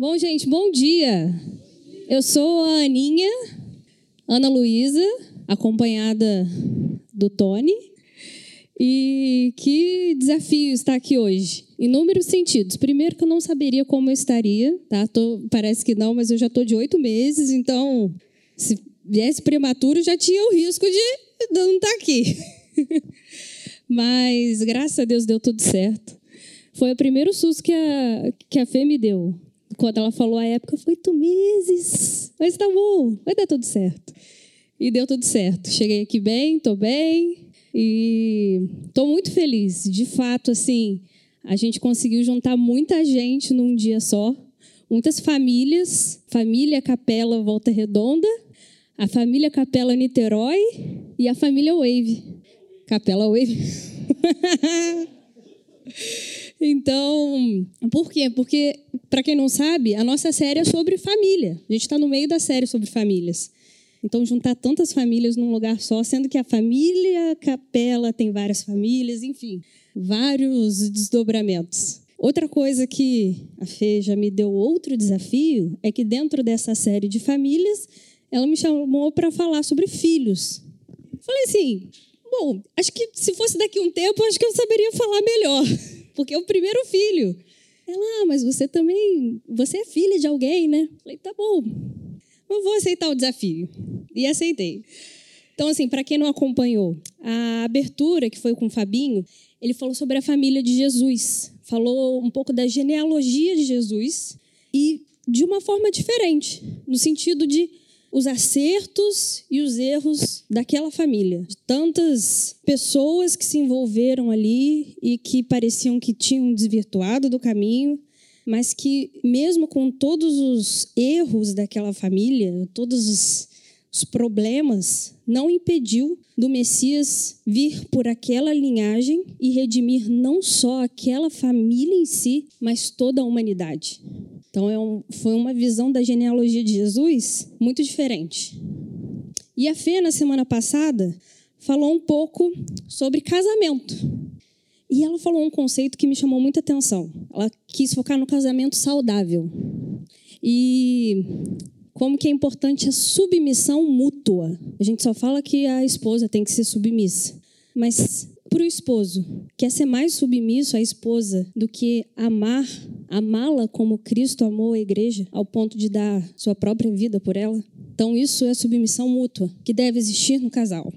Bom, gente, bom dia. Eu sou a Aninha, Ana Luísa, acompanhada do Tony. E que desafio estar aqui hoje. Inúmeros sentidos. Primeiro que eu não saberia como eu estaria, tá? Tô, parece que não, mas eu já estou de oito meses, então se viesse prematuro já tinha o risco de não estar aqui. mas graças a Deus deu tudo certo. Foi o primeiro susto que a, que a Fê me deu. Quando ela falou a época, foi oito meses. Mas tá bom, vai dar tudo certo. E deu tudo certo. Cheguei aqui bem, tô bem. E tô muito feliz. De fato, assim, a gente conseguiu juntar muita gente num dia só. Muitas famílias. Família Capela Volta Redonda. A família Capela Niterói. E a família Wave. Capela Wave. Então, por quê? Porque, para quem não sabe, a nossa série é sobre família. A gente está no meio da série sobre famílias. Então, juntar tantas famílias num lugar só, sendo que a família Capela tem várias famílias, enfim, vários desdobramentos. Outra coisa que a Fê já me deu outro desafio é que dentro dessa série de famílias, ela me chamou para falar sobre filhos. Falei assim, bom, acho que se fosse daqui um tempo, acho que eu saberia falar melhor porque é o primeiro filho. Ela, ah, mas você também, você é filha de alguém, né? Falei, tá bom, eu vou aceitar o desafio. E aceitei. Então, assim, para quem não acompanhou, a abertura que foi com o Fabinho, ele falou sobre a família de Jesus, falou um pouco da genealogia de Jesus e de uma forma diferente, no sentido de os acertos e os erros daquela família. De tantas pessoas que se envolveram ali e que pareciam que tinham desvirtuado do caminho, mas que, mesmo com todos os erros daquela família, todos os, os problemas, não impediu do Messias vir por aquela linhagem e redimir não só aquela família em si, mas toda a humanidade. Então, é um, foi uma visão da genealogia de Jesus muito diferente. E a Fê, na semana passada, falou um pouco sobre casamento. E ela falou um conceito que me chamou muita atenção. Ela quis focar no casamento saudável. E como que é importante a submissão mútua. A gente só fala que a esposa tem que ser submissa. Mas para o esposo, quer ser mais submisso à esposa do que amar, amá-la como Cristo amou a igreja, ao ponto de dar sua própria vida por ela? Então, isso é submissão mútua, que deve existir no casal.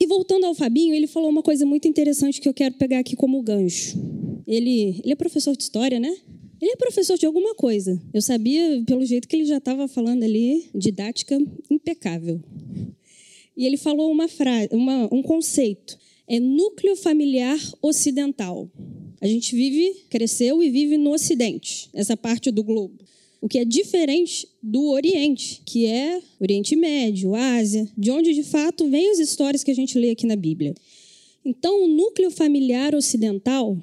E voltando ao Fabinho, ele falou uma coisa muito interessante que eu quero pegar aqui como gancho. Ele, ele é professor de história, né? Ele é professor de alguma coisa. Eu sabia, pelo jeito que ele já estava falando ali, didática impecável. E ele falou uma frase, uma, um conceito é núcleo familiar ocidental. A gente vive, cresceu e vive no Ocidente, essa parte do globo. O que é diferente do Oriente, que é Oriente Médio, Ásia, de onde de fato vêm as histórias que a gente lê aqui na Bíblia. Então, o núcleo familiar ocidental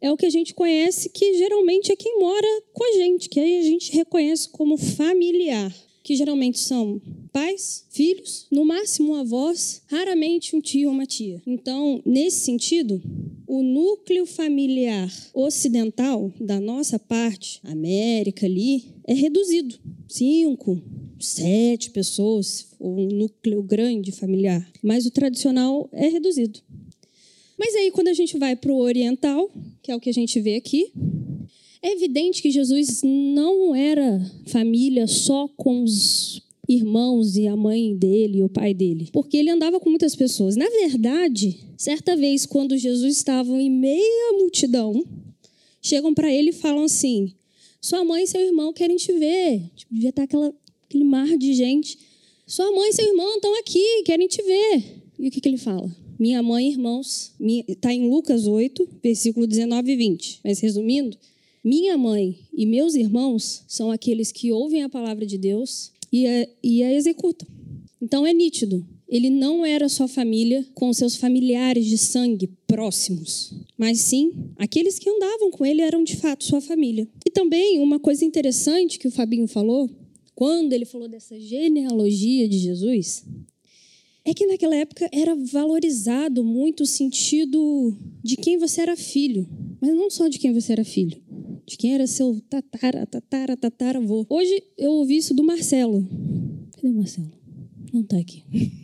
é o que a gente conhece, que geralmente é quem mora com a gente, que a gente reconhece como familiar que geralmente são pais, filhos, no máximo avós, raramente um tio ou uma tia. Então, nesse sentido, o núcleo familiar ocidental da nossa parte, América ali, é reduzido. Cinco, sete pessoas, um núcleo grande familiar. Mas o tradicional é reduzido. Mas aí, quando a gente vai para o oriental, que é o que a gente vê aqui, é evidente que Jesus não era família só com os irmãos e a mãe dele e o pai dele, porque ele andava com muitas pessoas. Na verdade, certa vez, quando Jesus estava em meia multidão, chegam para ele e falam assim: Sua mãe e seu irmão querem te ver. Tipo, devia estar aquela, aquele mar de gente. Sua mãe e seu irmão estão aqui, querem te ver. E o que, que ele fala? Minha mãe e irmãos, está em Lucas 8, versículo 19 e 20. Mas resumindo, minha mãe e meus irmãos são aqueles que ouvem a palavra de Deus e a, e a executam. Então é nítido. Ele não era só família com seus familiares de sangue próximos, mas sim aqueles que andavam com ele eram de fato sua família. E também uma coisa interessante que o Fabinho falou, quando ele falou dessa genealogia de Jesus, é que naquela época era valorizado muito o sentido de quem você era filho, mas não só de quem você era filho de quem era seu tatara, tatara, tataravô. Hoje eu ouvi isso do Marcelo. Cadê o Marcelo? Não está aqui.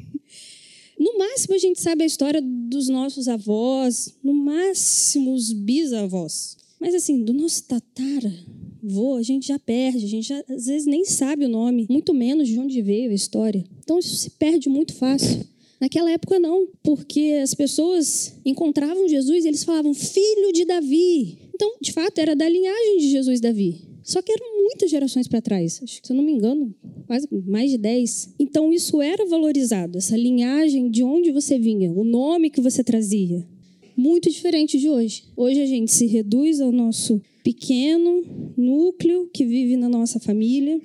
No máximo, a gente sabe a história dos nossos avós, no máximo, os bisavós. Mas, assim, do nosso tataravô, a gente já perde, a gente já, às vezes nem sabe o nome, muito menos de onde veio a história. Então, isso se perde muito fácil. Naquela época, não, porque as pessoas encontravam Jesus e eles falavam, filho de Davi. Então, de fato, era da linhagem de Jesus Davi. Só que eram muitas gerações para trás, acho que, se eu não me engano, quase mais de 10. Então, isso era valorizado, essa linhagem de onde você vinha, o nome que você trazia. Muito diferente de hoje. Hoje a gente se reduz ao nosso pequeno núcleo que vive na nossa família.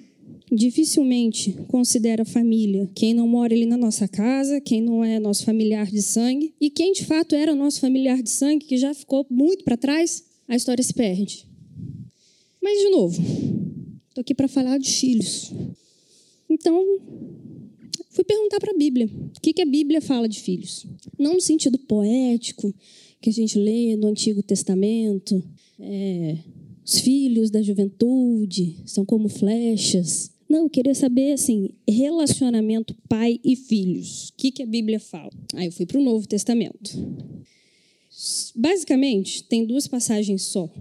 Dificilmente considera família quem não mora ali na nossa casa, quem não é nosso familiar de sangue. E quem de fato era nosso familiar de sangue, que já ficou muito para trás, a história se perde. Mas, de novo, estou aqui para falar de filhos. Então, fui perguntar para a Bíblia o que, que a Bíblia fala de filhos. Não no sentido poético que a gente lê no Antigo Testamento, é, os filhos da juventude são como flechas. Não, eu queria saber assim, relacionamento pai e filhos. O que, que a Bíblia fala? Aí eu fui para o Novo Testamento. Basicamente, tem duas passagens só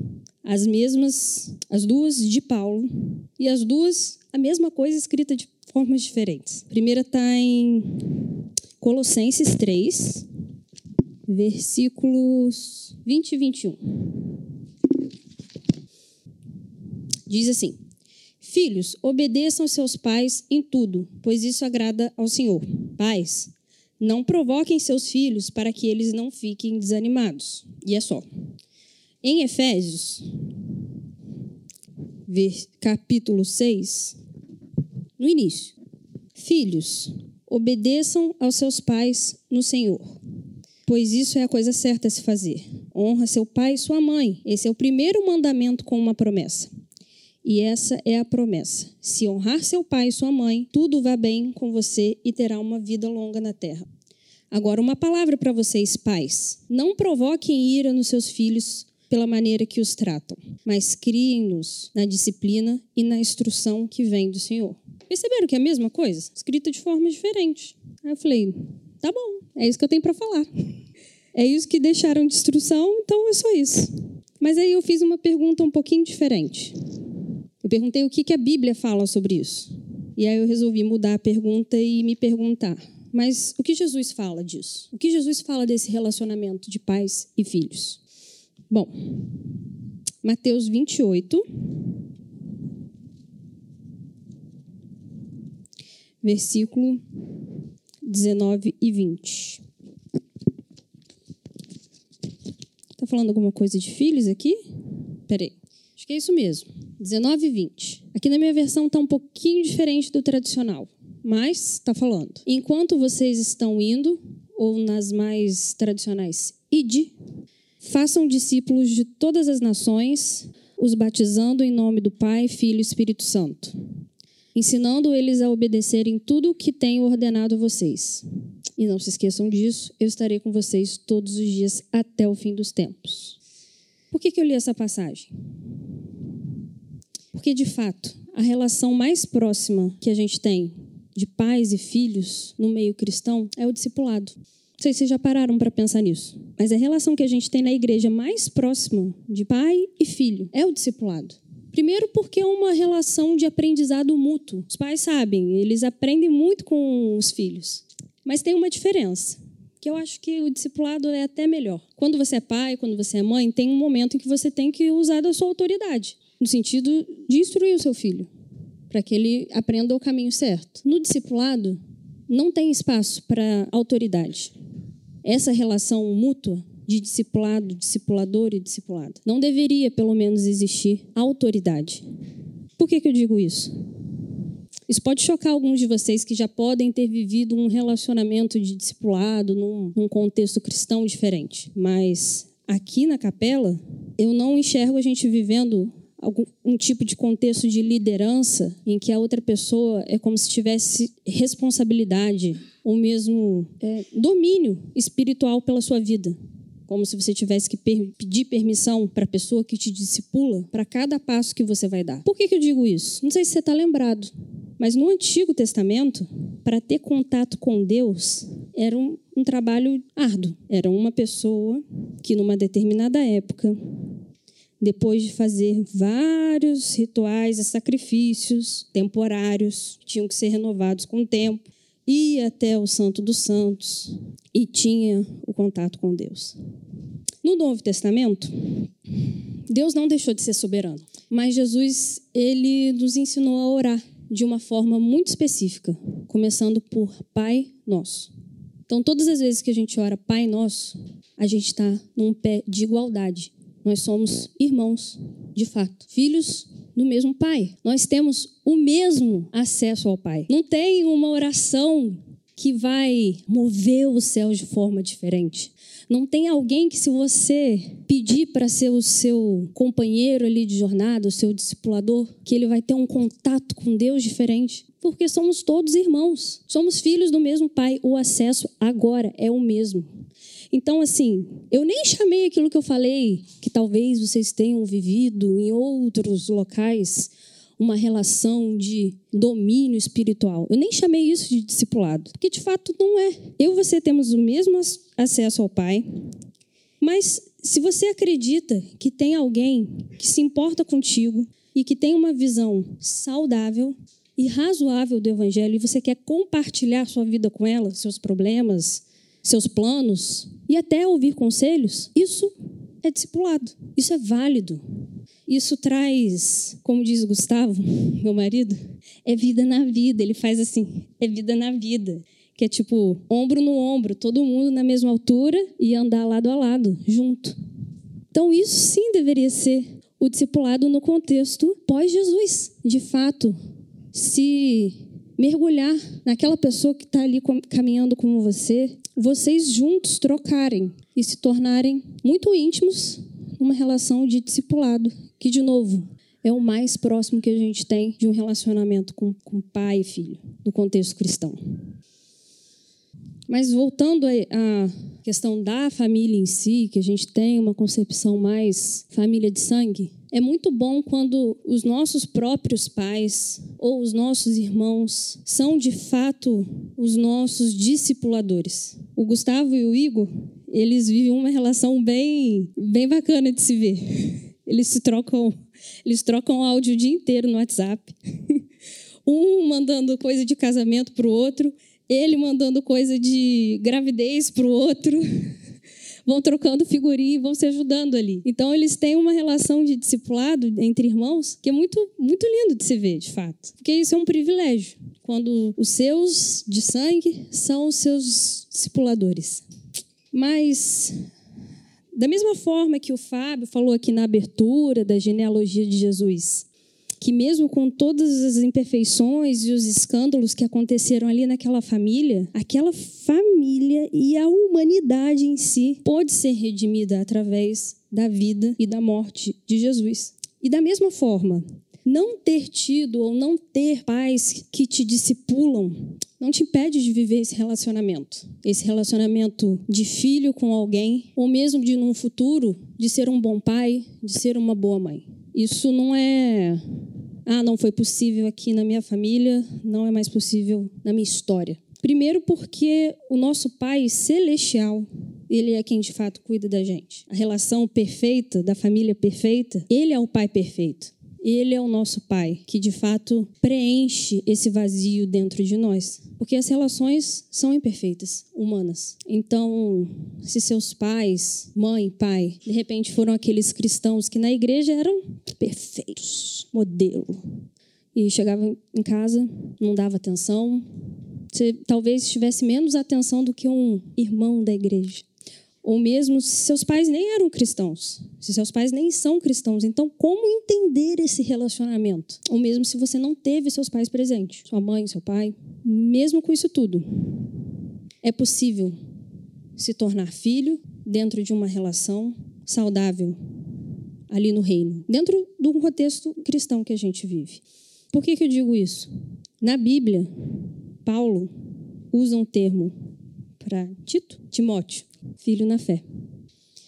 as mesmas, as duas de Paulo, e as duas a mesma coisa escrita de formas diferentes. A primeira está em Colossenses 3, versículos 20 e 21. Diz assim: Filhos, obedeçam seus pais em tudo, pois isso agrada ao Senhor. Pais, não provoquem seus filhos para que eles não fiquem desanimados. E é só. Em Efésios, capítulo 6, no início: Filhos, obedeçam aos seus pais no Senhor, pois isso é a coisa certa a se fazer. Honra seu pai e sua mãe. Esse é o primeiro mandamento com uma promessa. E essa é a promessa: se honrar seu pai e sua mãe, tudo vai bem com você e terá uma vida longa na terra. Agora, uma palavra para vocês, pais: não provoquem ira nos seus filhos pela maneira que os tratam, mas criem-nos na disciplina e na instrução que vem do Senhor. Perceberam que é a mesma coisa? Escrita de forma diferente. Aí eu falei, tá bom, é isso que eu tenho para falar. É isso que deixaram de instrução, então é só isso. Mas aí eu fiz uma pergunta um pouquinho diferente. Eu perguntei o que, que a Bíblia fala sobre isso. E aí eu resolvi mudar a pergunta e me perguntar: mas o que Jesus fala disso? O que Jesus fala desse relacionamento de pais e filhos? Bom, Mateus 28, versículo 19 e 20. Está falando alguma coisa de filhos aqui? Peraí, acho que é isso mesmo. 19 e 20. Aqui na minha versão está um pouquinho diferente do tradicional, mas está falando. Enquanto vocês estão indo, ou nas mais tradicionais, ide, Façam discípulos de todas as nações, os batizando em nome do Pai, Filho e Espírito Santo, ensinando eles a obedecerem tudo o que tenho ordenado a vocês. E não se esqueçam disso, eu estarei com vocês todos os dias até o fim dos tempos. Por que, que eu li essa passagem? Porque, de fato, a relação mais próxima que a gente tem de pais e filhos no meio cristão é o discipulado. Não sei se vocês já pararam para pensar nisso, mas a relação que a gente tem na igreja mais próxima de pai e filho é o discipulado. Primeiro, porque é uma relação de aprendizado mútuo. Os pais sabem, eles aprendem muito com os filhos. Mas tem uma diferença, que eu acho que o discipulado é até melhor. Quando você é pai, quando você é mãe, tem um momento em que você tem que usar da sua autoridade, no sentido de instruir o seu filho, para que ele aprenda o caminho certo. No discipulado, não tem espaço para autoridade essa relação mútua de discipulado, discipulador e discipulado. Não deveria, pelo menos, existir autoridade. Por que, que eu digo isso? Isso pode chocar alguns de vocês que já podem ter vivido um relacionamento de discipulado num, num contexto cristão diferente. Mas aqui na capela, eu não enxergo a gente vivendo algum um tipo de contexto de liderança em que a outra pessoa é como se tivesse responsabilidade ou mesmo é, domínio espiritual pela sua vida, como se você tivesse que per pedir permissão para a pessoa que te discipula para cada passo que você vai dar. Por que, que eu digo isso? Não sei se você está lembrado, mas no Antigo Testamento, para ter contato com Deus, era um, um trabalho árduo. Era uma pessoa que, numa determinada época, depois de fazer vários rituais e sacrifícios temporários, tinham que ser renovados com o tempo, ia até o Santo dos Santos e tinha o contato com Deus. No Novo Testamento, Deus não deixou de ser soberano, mas Jesus ele nos ensinou a orar de uma forma muito específica, começando por Pai Nosso. Então, todas as vezes que a gente ora Pai Nosso, a gente está num pé de igualdade nós somos irmãos, de fato, filhos do mesmo Pai. Nós temos o mesmo acesso ao Pai. Não tem uma oração que vai mover os céus de forma diferente. Não tem alguém que, se você pedir para ser o seu companheiro ali de jornada, o seu discipulador, que ele vai ter um contato com Deus diferente. Porque somos todos irmãos, somos filhos do mesmo Pai. O acesso agora é o mesmo. Então, assim, eu nem chamei aquilo que eu falei, que talvez vocês tenham vivido em outros locais, uma relação de domínio espiritual. Eu nem chamei isso de discipulado, porque de fato não é. Eu e você temos o mesmo acesso ao Pai, mas se você acredita que tem alguém que se importa contigo e que tem uma visão saudável e razoável do Evangelho e você quer compartilhar sua vida com ela, seus problemas, seus planos e até ouvir conselhos, isso é discipulado. Isso é válido. Isso traz, como diz Gustavo, meu marido, é vida na vida. Ele faz assim, é vida na vida. Que é tipo, ombro no ombro, todo mundo na mesma altura e andar lado a lado, junto. Então, isso sim deveria ser o discipulado no contexto pós-Jesus. De fato, se mergulhar naquela pessoa que está ali caminhando com você, vocês juntos trocarem e se tornarem muito íntimos numa relação de discipulado, que, de novo, é o mais próximo que a gente tem de um relacionamento com, com pai e filho, no contexto cristão. Mas voltando à questão da família em si, que a gente tem uma concepção mais família de sangue, é muito bom quando os nossos próprios pais ou os nossos irmãos são de fato os nossos discipuladores. O Gustavo e o Igor, eles vivem uma relação bem, bem bacana de se ver. Eles se trocam, eles trocam áudio o dia inteiro no WhatsApp. Um mandando coisa de casamento para o outro, ele mandando coisa de gravidez para o outro vão trocando figurinha e vão se ajudando ali. Então eles têm uma relação de discipulado entre irmãos que é muito muito lindo de se ver, de fato. Porque isso é um privilégio, quando os seus de sangue são os seus discipuladores. Mas da mesma forma que o Fábio falou aqui na abertura da genealogia de Jesus, que mesmo com todas as imperfeições e os escândalos que aconteceram ali naquela família, aquela família e a humanidade em si pôde ser redimida através da vida e da morte de Jesus. E da mesma forma, não ter tido ou não ter pais que te discipulam não te impede de viver esse relacionamento. Esse relacionamento de filho com alguém, ou mesmo de, num futuro, de ser um bom pai, de ser uma boa mãe. Isso não é ah, não foi possível aqui na minha família, não é mais possível na minha história. Primeiro, porque o nosso Pai celestial, ele é quem de fato cuida da gente. A relação perfeita, da família perfeita, ele é o Pai perfeito. Ele é o nosso Pai, que de fato preenche esse vazio dentro de nós. Porque as relações são imperfeitas, humanas. Então, se seus pais, mãe, pai, de repente foram aqueles cristãos que na igreja eram perfeitos, modelo, e chegavam em casa, não dava atenção, você talvez tivesse menos atenção do que um irmão da igreja. Ou mesmo se seus pais nem eram cristãos, se seus pais nem são cristãos. Então, como entender esse relacionamento? Ou mesmo se você não teve seus pais presentes, sua mãe, seu pai. Mesmo com isso tudo, é possível se tornar filho dentro de uma relação saudável ali no reino, dentro do contexto cristão que a gente vive. Por que, que eu digo isso? Na Bíblia, Paulo usa um termo para Tito, Timóteo, filho na fé.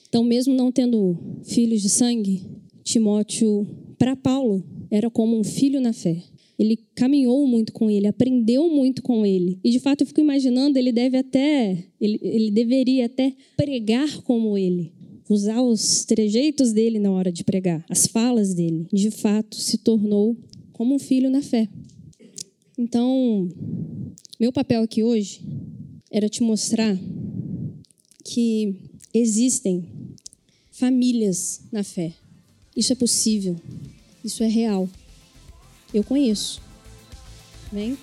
Então, mesmo não tendo filhos de sangue, Timóteo, para Paulo, era como um filho na fé. Ele caminhou muito com ele, aprendeu muito com ele. E de fato eu fico imaginando, ele deve até, ele, ele deveria até pregar como ele, usar os trejeitos dele na hora de pregar, as falas dele. De fato, se tornou como um filho na fé. Então, meu papel aqui hoje era te mostrar que existem famílias na fé. Isso é possível. Isso é real. Eu conheço. Amém?